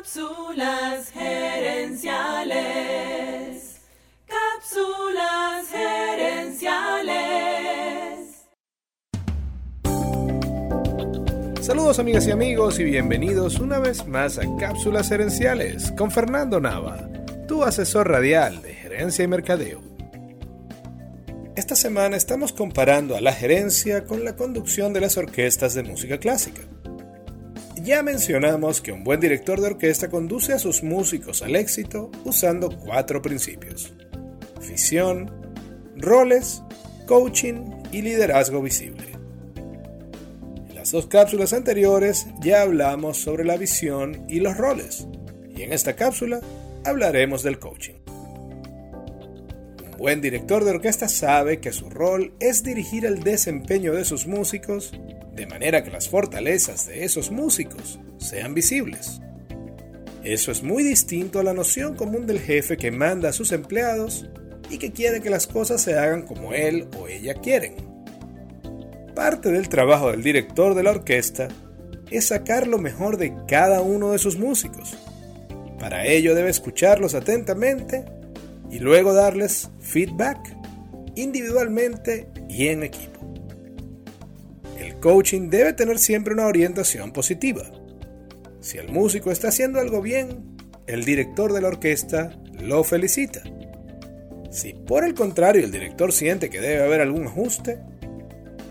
Cápsulas gerenciales. Cápsulas gerenciales. Saludos amigas y amigos y bienvenidos una vez más a Cápsulas gerenciales con Fernando Nava, tu asesor radial de gerencia y mercadeo. Esta semana estamos comparando a la gerencia con la conducción de las orquestas de música clásica. Ya mencionamos que un buen director de orquesta conduce a sus músicos al éxito usando cuatro principios. Visión, roles, coaching y liderazgo visible. En las dos cápsulas anteriores ya hablamos sobre la visión y los roles, y en esta cápsula hablaremos del coaching. Buen director de orquesta sabe que su rol es dirigir el desempeño de sus músicos de manera que las fortalezas de esos músicos sean visibles. Eso es muy distinto a la noción común del jefe que manda a sus empleados y que quiere que las cosas se hagan como él o ella quieren. Parte del trabajo del director de la orquesta es sacar lo mejor de cada uno de sus músicos. Para ello debe escucharlos atentamente y luego darles feedback individualmente y en equipo coaching debe tener siempre una orientación positiva. Si el músico está haciendo algo bien, el director de la orquesta lo felicita. Si por el contrario el director siente que debe haber algún ajuste,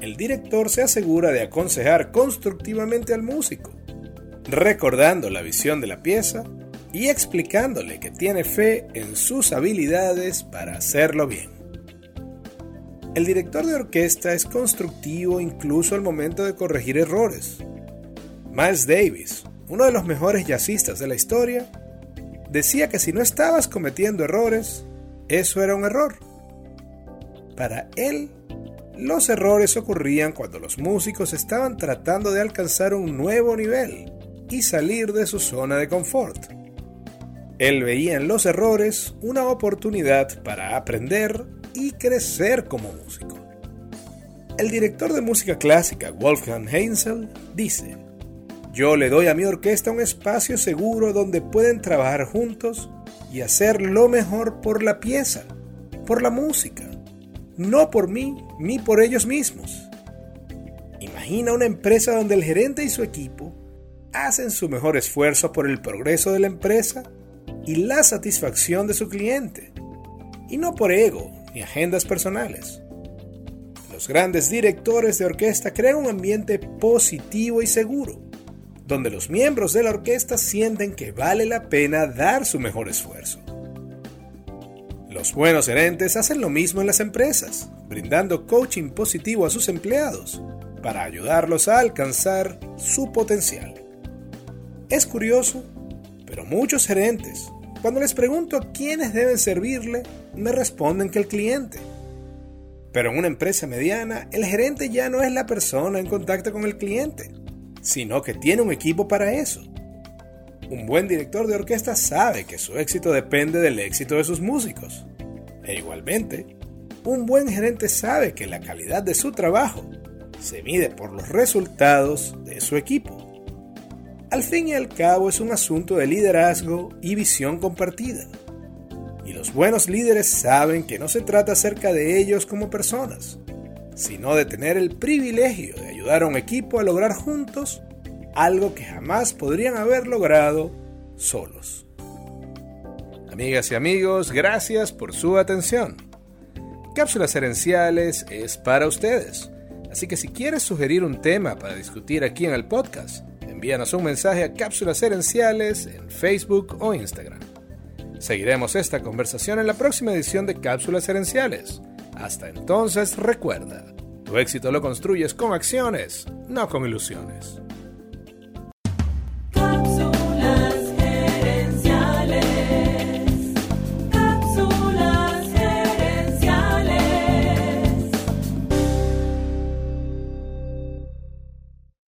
el director se asegura de aconsejar constructivamente al músico, recordando la visión de la pieza y explicándole que tiene fe en sus habilidades para hacerlo bien. El director de orquesta es constructivo incluso al momento de corregir errores. Miles Davis, uno de los mejores jazzistas de la historia, decía que si no estabas cometiendo errores, eso era un error. Para él, los errores ocurrían cuando los músicos estaban tratando de alcanzar un nuevo nivel y salir de su zona de confort. Él veía en los errores una oportunidad para aprender y crecer como músico. El director de música clásica, Wolfgang Heinzel, dice, yo le doy a mi orquesta un espacio seguro donde pueden trabajar juntos y hacer lo mejor por la pieza, por la música, no por mí ni por ellos mismos. Imagina una empresa donde el gerente y su equipo hacen su mejor esfuerzo por el progreso de la empresa y la satisfacción de su cliente, y no por ego ni agendas personales. Los grandes directores de orquesta crean un ambiente positivo y seguro, donde los miembros de la orquesta sienten que vale la pena dar su mejor esfuerzo. Los buenos gerentes hacen lo mismo en las empresas, brindando coaching positivo a sus empleados para ayudarlos a alcanzar su potencial. Es curioso, pero muchos gerentes cuando les pregunto a quiénes deben servirle, me responden que el cliente. Pero en una empresa mediana, el gerente ya no es la persona en contacto con el cliente, sino que tiene un equipo para eso. Un buen director de orquesta sabe que su éxito depende del éxito de sus músicos. E igualmente, un buen gerente sabe que la calidad de su trabajo se mide por los resultados de su equipo. Al fin y al cabo es un asunto de liderazgo y visión compartida. Y los buenos líderes saben que no se trata acerca de ellos como personas, sino de tener el privilegio de ayudar a un equipo a lograr juntos algo que jamás podrían haber logrado solos. Amigas y amigos, gracias por su atención. Cápsulas Herenciales es para ustedes, así que si quieres sugerir un tema para discutir aquí en el podcast, envíanos un mensaje a Cápsulas Herenciales en Facebook o Instagram. Seguiremos esta conversación en la próxima edición de Cápsulas Herenciales. Hasta entonces recuerda, tu éxito lo construyes con acciones, no con ilusiones.